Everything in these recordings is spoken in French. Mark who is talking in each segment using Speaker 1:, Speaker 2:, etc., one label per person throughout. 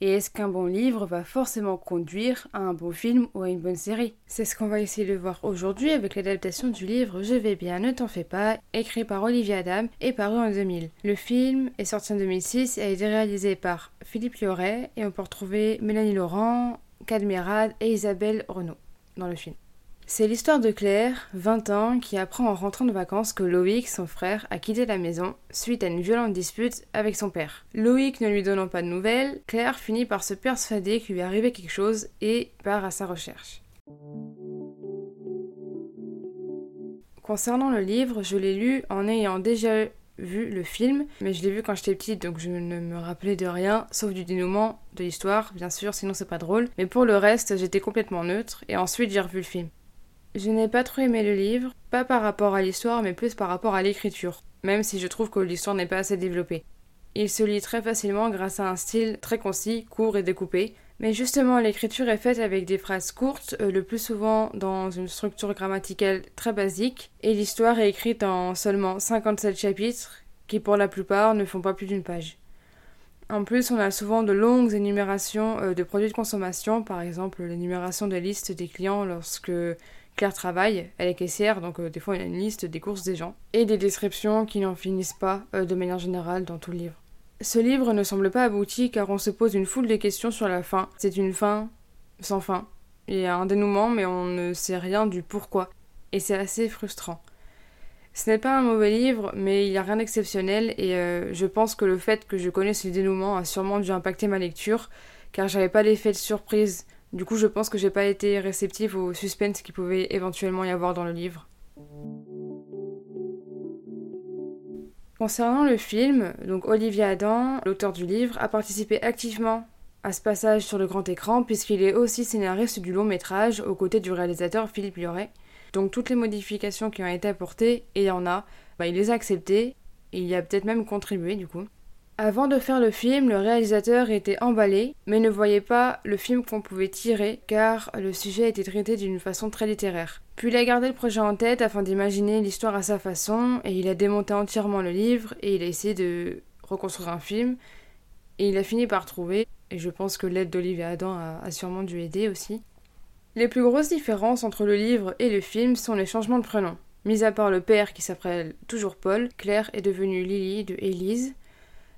Speaker 1: Et est-ce qu'un bon livre va forcément conduire à un bon film ou à une bonne série? C'est ce qu'on va essayer de voir aujourd'hui avec l'adaptation du livre Je vais bien, ne t'en fais pas, écrit par Olivier Adam et paru en 2000. Le film est sorti en 2006 et a été réalisé par Philippe Lioré et on peut retrouver Mélanie Laurent, Cadmerade et Isabelle Renaud dans le film. C'est l'histoire de Claire, 20 ans, qui apprend en rentrant de vacances que Loïc, son frère, a quitté la maison suite à une violente dispute avec son père. Loïc ne lui donnant pas de nouvelles, Claire finit par se persuader qu'il lui arrivait quelque chose et part à sa recherche. Concernant le livre, je l'ai lu en ayant déjà vu le film, mais je l'ai vu quand j'étais petite, donc je ne me rappelais de rien, sauf du dénouement de l'histoire, bien sûr, sinon c'est pas drôle. Mais pour le reste, j'étais complètement neutre, et ensuite j'ai revu le film. Je n'ai pas trop aimé le livre, pas par rapport à l'histoire, mais plus par rapport à l'écriture, même si je trouve que l'histoire n'est pas assez développée. Il se lit très facilement grâce à un style très concis, court et découpé, mais justement l'écriture est faite avec des phrases courtes, euh, le plus souvent dans une structure grammaticale très basique, et l'histoire est écrite en seulement 57 chapitres, qui pour la plupart ne font pas plus d'une page. En plus, on a souvent de longues énumérations euh, de produits de consommation, par exemple l'énumération des listes des clients lorsque Claire travaille, elle est caissière, donc euh, des fois il y a une liste des courses des gens, et des descriptions qui n'en finissent pas euh, de manière générale dans tout le livre. Ce livre ne semble pas abouti car on se pose une foule de questions sur la fin. C'est une fin sans fin. Il y a un dénouement mais on ne sait rien du pourquoi. Et c'est assez frustrant. Ce n'est pas un mauvais livre, mais il n'y a rien d'exceptionnel et euh, je pense que le fait que je connaisse le dénouement a sûrement dû impacter ma lecture, car j'avais pas l'effet de surprise du coup, je pense que j'ai pas été réceptive au suspense qui pouvait éventuellement y avoir dans le livre. Concernant le film, donc Olivier Adam, l'auteur du livre, a participé activement à ce passage sur le grand écran puisqu'il est aussi scénariste du long métrage aux côtés du réalisateur Philippe Lioré. Donc toutes les modifications qui ont été apportées, il y en a, bah, il les a acceptées et il y a peut-être même contribué du coup. Avant de faire le film, le réalisateur était emballé, mais ne voyait pas le film qu'on pouvait tirer, car le sujet était traité d'une façon très littéraire. Puis il a gardé le projet en tête afin d'imaginer l'histoire à sa façon, et il a démonté entièrement le livre, et il a essayé de reconstruire un film, et il a fini par trouver, et je pense que l'aide d'Olivier Adam a, sûrement dû aider aussi. Les plus grosses différences entre le livre et le film sont les changements de prénom. Mis à part le père qui s'appelle toujours Paul, Claire est devenue Lily de Élise,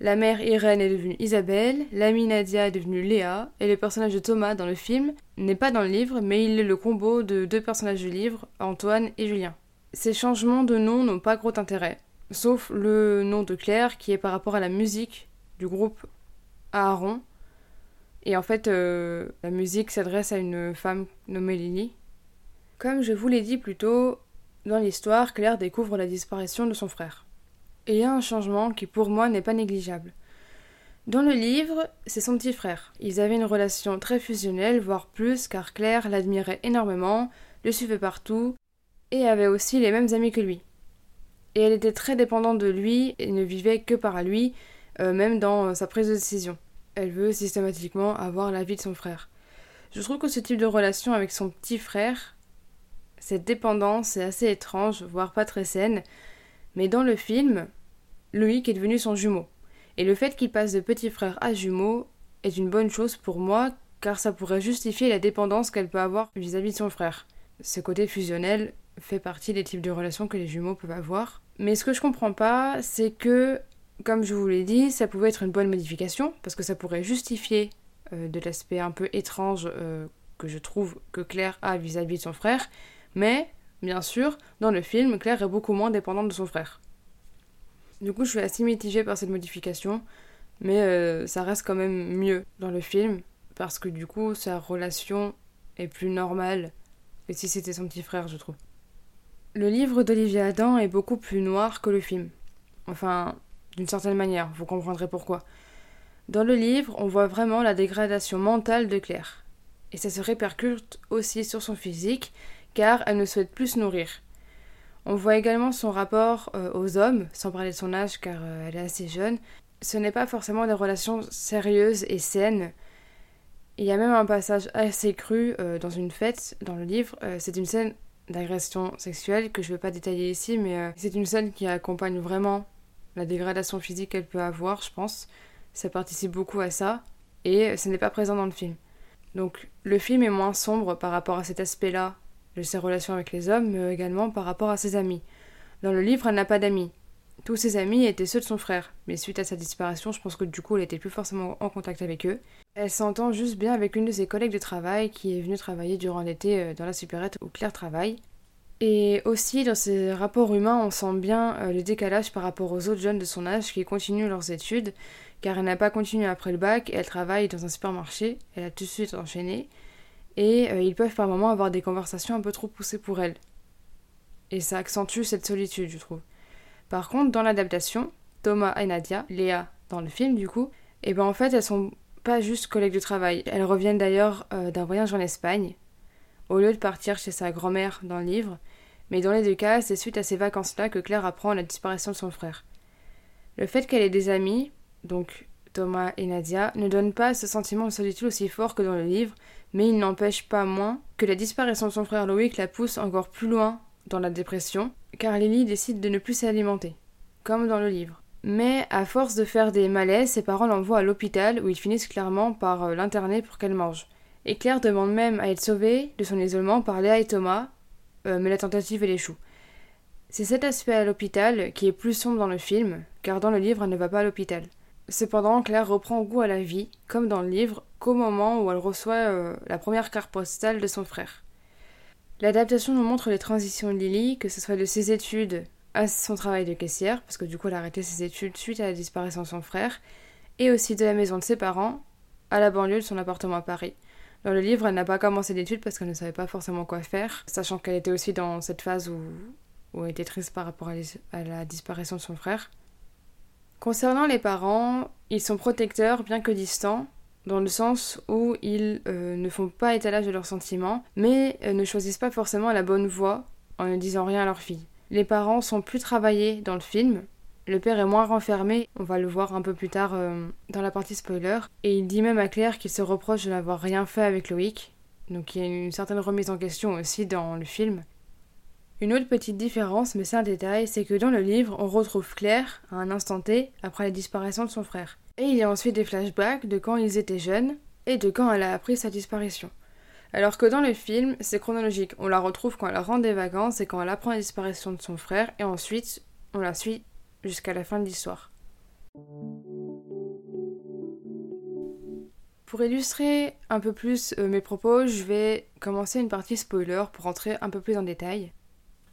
Speaker 1: la mère Irène est devenue Isabelle, l'amie Nadia est devenue Léa, et le personnage de Thomas dans le film n'est pas dans le livre, mais il est le combo de deux personnages du livre, Antoine et Julien. Ces changements de nom n'ont pas gros intérêt, sauf le nom de Claire qui est par rapport à la musique du groupe Aaron. Et en fait, euh, la musique s'adresse à une femme nommée Lily. Comme je vous l'ai dit plus tôt, dans l'histoire, Claire découvre la disparition de son frère. Et a un changement qui pour moi n'est pas négligeable. Dans le livre, c'est son petit frère. Ils avaient une relation très fusionnelle, voire plus, car Claire l'admirait énormément, le suivait partout, et avait aussi les mêmes amis que lui. Et elle était très dépendante de lui et ne vivait que par lui, euh, même dans euh, sa prise de décision. Elle veut systématiquement avoir l'avis de son frère. Je trouve que ce type de relation avec son petit frère, cette dépendance est assez étrange, voire pas très saine, mais dans le film, Loïc est devenu son jumeau. Et le fait qu'il passe de petit frère à jumeau est une bonne chose pour moi, car ça pourrait justifier la dépendance qu'elle peut avoir vis-à-vis de son frère. Ce côté fusionnel fait partie des types de relations que les jumeaux peuvent avoir. Mais ce que je comprends pas, c'est que, comme je vous l'ai dit, ça pouvait être une bonne modification, parce que ça pourrait justifier euh, de l'aspect un peu étrange euh, que je trouve que Claire a vis à -vis de son frère, mais Bien sûr, dans le film, Claire est beaucoup moins dépendante de son frère. Du coup, je suis assez mitigée par cette modification, mais euh, ça reste quand même mieux dans le film, parce que du coup, sa relation est plus normale que si c'était son petit frère, je trouve. Le livre d'Olivier Adam est beaucoup plus noir que le film. Enfin, d'une certaine manière, vous comprendrez pourquoi. Dans le livre, on voit vraiment la dégradation mentale de Claire. Et ça se répercute aussi sur son physique, car elle ne souhaite plus se nourrir. On voit également son rapport euh, aux hommes, sans parler de son âge car euh, elle est assez jeune. Ce n'est pas forcément des relations sérieuses et saines. Il y a même un passage assez cru euh, dans une fête, dans le livre. c'est une scène d'agression sexuelle que je ne vais pas détailler ici, mais c'est une scène qui accompagne vraiment la dégradation physique qu'elle peut avoir, je pense. Ça participe beaucoup à ça, et ce n'est pas présent dans le film. Donc le film est moins sombre par rapport à cet aspect-là de ses relations avec les hommes, mais également par rapport à ses amis. Dans le livre, elle n'a pas d'amis. Tous ses amis étaient ceux de son frère, mais suite à sa disparition, je pense que du coup, elle était plus forcément en contact avec eux. Elle s'entend juste bien avec une de ses collègues de travail qui est venue travailler durant l'été euh, dans la supérette où Claire travaille. Et aussi, dans ses rapports humains, on sent bien euh, le décalage par rapport aux autres jeunes de son âge qui continuent leurs études, car elle n'a pas continué après le bac, elle travaille dans un supermarché, elle a tout de suite enchaîné, et euh, ils peuvent par moments avoir des conversations un peu trop poussées pour elle. Et ça accentue cette solitude, je trouve. Par contre, dans l'adaptation, Thomas et Nadia, Léa dans le film du coup, et eh ben en fait elles sont pas juste collègues de travail. Elles reviennent d'ailleurs euh, d'un voyage en Espagne, au lieu de partir chez sa grand-mère dans le livre, mais dans les deux cas, c'est suite à ces vacances-là que Claire apprend la disparition de son frère. Le fait qu'elle ait des amis, donc Thomas et Nadia, ne donne pas ce sentiment de solitude aussi fort que dans le livre, mais il n'empêche pas moins que la disparition de son frère Loïc la pousse encore plus loin dans la dépression, car Lily décide de ne plus s'alimenter, comme dans le livre. Mais à force de faire des malaises, ses parents l'envoient à l'hôpital où ils finissent clairement par euh, l'interner pour qu'elle mange. Et Claire demande même à être sauvée de son isolement par Léa et Thomas, euh, mais la tentative elle échoue. C'est cet aspect à l'hôpital qui est plus sombre dans le film, car dans le livre elle ne va pas à l'hôpital. Cependant, Claire reprend goût à la vie, comme dans le livre, qu'au moment où elle reçoit euh, la première carte postale de son frère. L'adaptation nous montre les transitions de Lily, que ce soit de ses études à son travail de caissière, parce que du coup elle a arrêté ses études suite à la disparition de son frère, et aussi de la maison de ses parents à la banlieue de son appartement à Paris. Dans le livre, elle n'a pas commencé d'études parce qu'elle ne savait pas forcément quoi faire, sachant qu'elle était aussi dans cette phase où, où elle était triste par rapport à la disparition de son frère. Concernant les parents, ils sont protecteurs bien que distants, dans le sens où ils euh, ne font pas étalage de leurs sentiments, mais euh, ne choisissent pas forcément la bonne voie en ne disant rien à leur fille. Les parents sont plus travaillés dans le film, le père est moins renfermé, on va le voir un peu plus tard euh, dans la partie spoiler, et il dit même à Claire qu'il se reproche de n'avoir rien fait avec Loïc, donc il y a une certaine remise en question aussi dans le film. Une autre petite différence, mais c'est un détail, c'est que dans le livre, on retrouve Claire à un instant T après la disparition de son frère. Et il y a ensuite des flashbacks de quand ils étaient jeunes et de quand elle a appris sa disparition. Alors que dans le film, c'est chronologique. On la retrouve quand elle rentre des vacances et quand elle apprend la disparition de son frère, et ensuite on la suit jusqu'à la fin de l'histoire. Pour illustrer un peu plus euh, mes propos, je vais commencer une partie spoiler pour rentrer un peu plus en détail.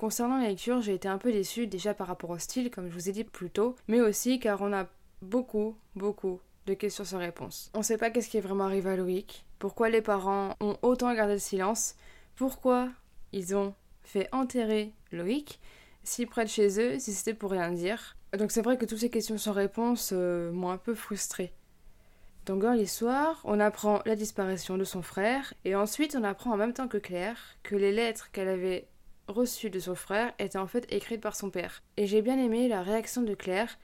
Speaker 1: Concernant la lecture, j'ai été un peu déçue déjà par rapport au style, comme je vous ai dit plus tôt, mais aussi car on a beaucoup, beaucoup de questions sans réponse. On sait pas qu'est-ce qui est vraiment arrivé à Loïc, pourquoi les parents ont autant gardé le silence, pourquoi ils ont fait enterrer Loïc, si près de chez eux, si c'était pour rien dire. Donc c'est vrai que toutes ces questions sans réponse euh, m'ont un peu frustrée. Donc dans l'histoire, on apprend la disparition de son frère, et ensuite on apprend en même temps que Claire que les lettres qu'elle avait reçue de son frère était en fait écrite par son père. Et j'ai bien aimé la réaction de Claire,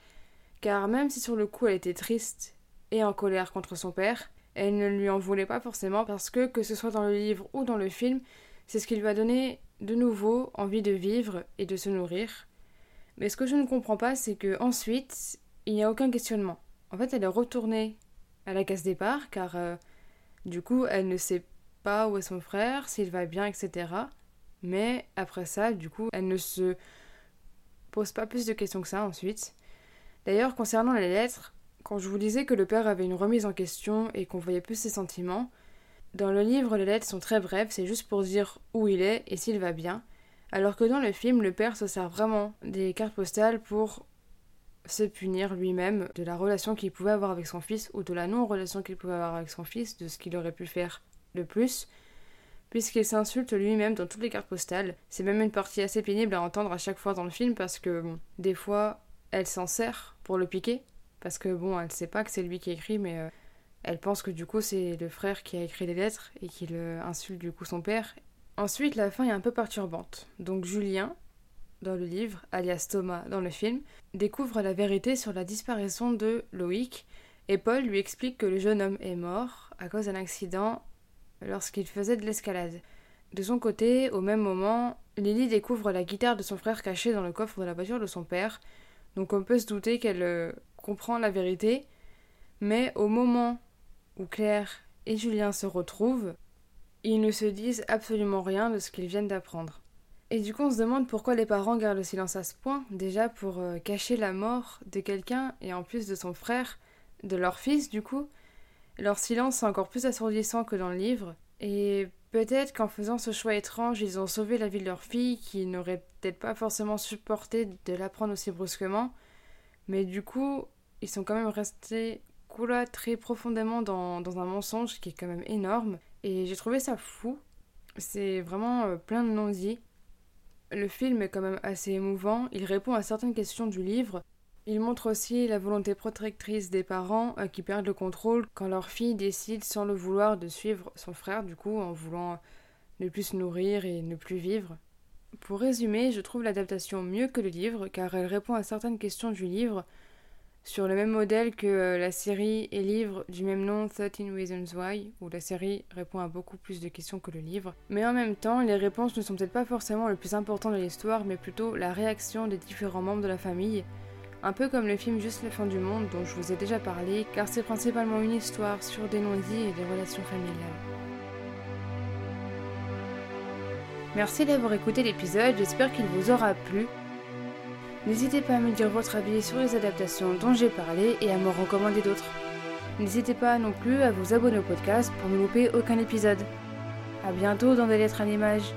Speaker 1: car même si sur le coup elle était triste et en colère contre son père, elle ne lui en voulait pas forcément parce que, que ce soit dans le livre ou dans le film, c'est ce qui lui a donné de nouveau envie de vivre et de se nourrir. Mais ce que je ne comprends pas, c'est que ensuite, il n'y a aucun questionnement. En fait, elle est retournée à la case départ, car euh, du coup, elle ne sait pas où est son frère, s'il va bien, etc. Mais après ça, du coup, elle ne se pose pas plus de questions que ça ensuite. D'ailleurs, concernant les lettres, quand je vous disais que le père avait une remise en question et qu'on voyait plus ses sentiments, dans le livre, les lettres sont très brèves, c'est juste pour dire où il est et s'il va bien. Alors que dans le film, le père se sert vraiment des cartes postales pour se punir lui-même de la relation qu'il pouvait avoir avec son fils ou de la non-relation qu'il pouvait avoir avec son fils, de ce qu'il aurait pu faire de plus puisqu'il s'insulte lui-même dans toutes les cartes postales. C'est même une partie assez pénible à entendre à chaque fois dans le film parce que des fois elle s'en sert pour le piquer, Parce que bon, elle sait pas que c'est lui qui écrit, mais euh, elle pense que du coup c'est le frère qui a écrit les lettres et qu'il insulte du coup son père. Ensuite, la fin est un peu perturbante. Donc Julien, dans le livre, alias Thomas dans le film, découvre la vérité sur la disparition de Loïc et Paul lui explique que le jeune homme est mort à cause d'un accident lorsqu'il faisait de l'escalade. De son côté, au même moment, Lily découvre la guitare de son frère cachée dans le coffre de la voiture de son père, donc on peut se douter qu'elle euh, comprend la vérité, mais au moment où Claire et Julien se retrouvent, ils ne se disent absolument rien de ce qu'ils viennent d'apprendre. Et du coup, on se demande pourquoi les parents gardent le silence à ce point, déjà pour euh, cacher la mort de quelqu'un et en plus de son frère, de leur fils du coup. Leur silence est encore plus assourdissant que dans le livre, et peut-être qu'en faisant ce choix étrange, ils ont sauvé la vie de leur fille qui n'aurait peut-être pas forcément supporté de l'apprendre aussi brusquement, mais du coup, ils sont quand même restés très profondément dans, dans un mensonge qui est quand même énorme, et j'ai trouvé ça fou. C'est vraiment euh, plein de non-dits. Le film est quand même assez émouvant, il répond à certaines questions du livre, il montre aussi la volonté protectrice des parents euh, qui perdent le contrôle quand leur fille décide sans le vouloir de suivre son frère, du coup, en voulant ne plus se nourrir et ne plus vivre. Pour résumer, je trouve l'adaptation mieux que le livre car elle répond à certaines questions du livre sur le même modèle que euh, la série et livre du même nom 13 Reasons Why, où la série répond à beaucoup plus de questions que le livre. Mais en même temps, les réponses ne sont peut-être pas forcément le plus important de l'histoire, mais plutôt la réaction des différents membres de la famille un peu comme le film Juste la fin du monde dont je vous ai déjà parlé, car c'est principalement une histoire sur des non-dits et des relations familiales. Merci d'avoir écouté l'épisode, j'espère qu'il vous aura plu. N'hésitez pas à me dire votre avis sur les adaptations dont j'ai parlé et à me recommander d'autres. N'hésitez pas non plus à vous abonner au podcast pour ne louper aucun épisode. A bientôt dans des lettres à l'image.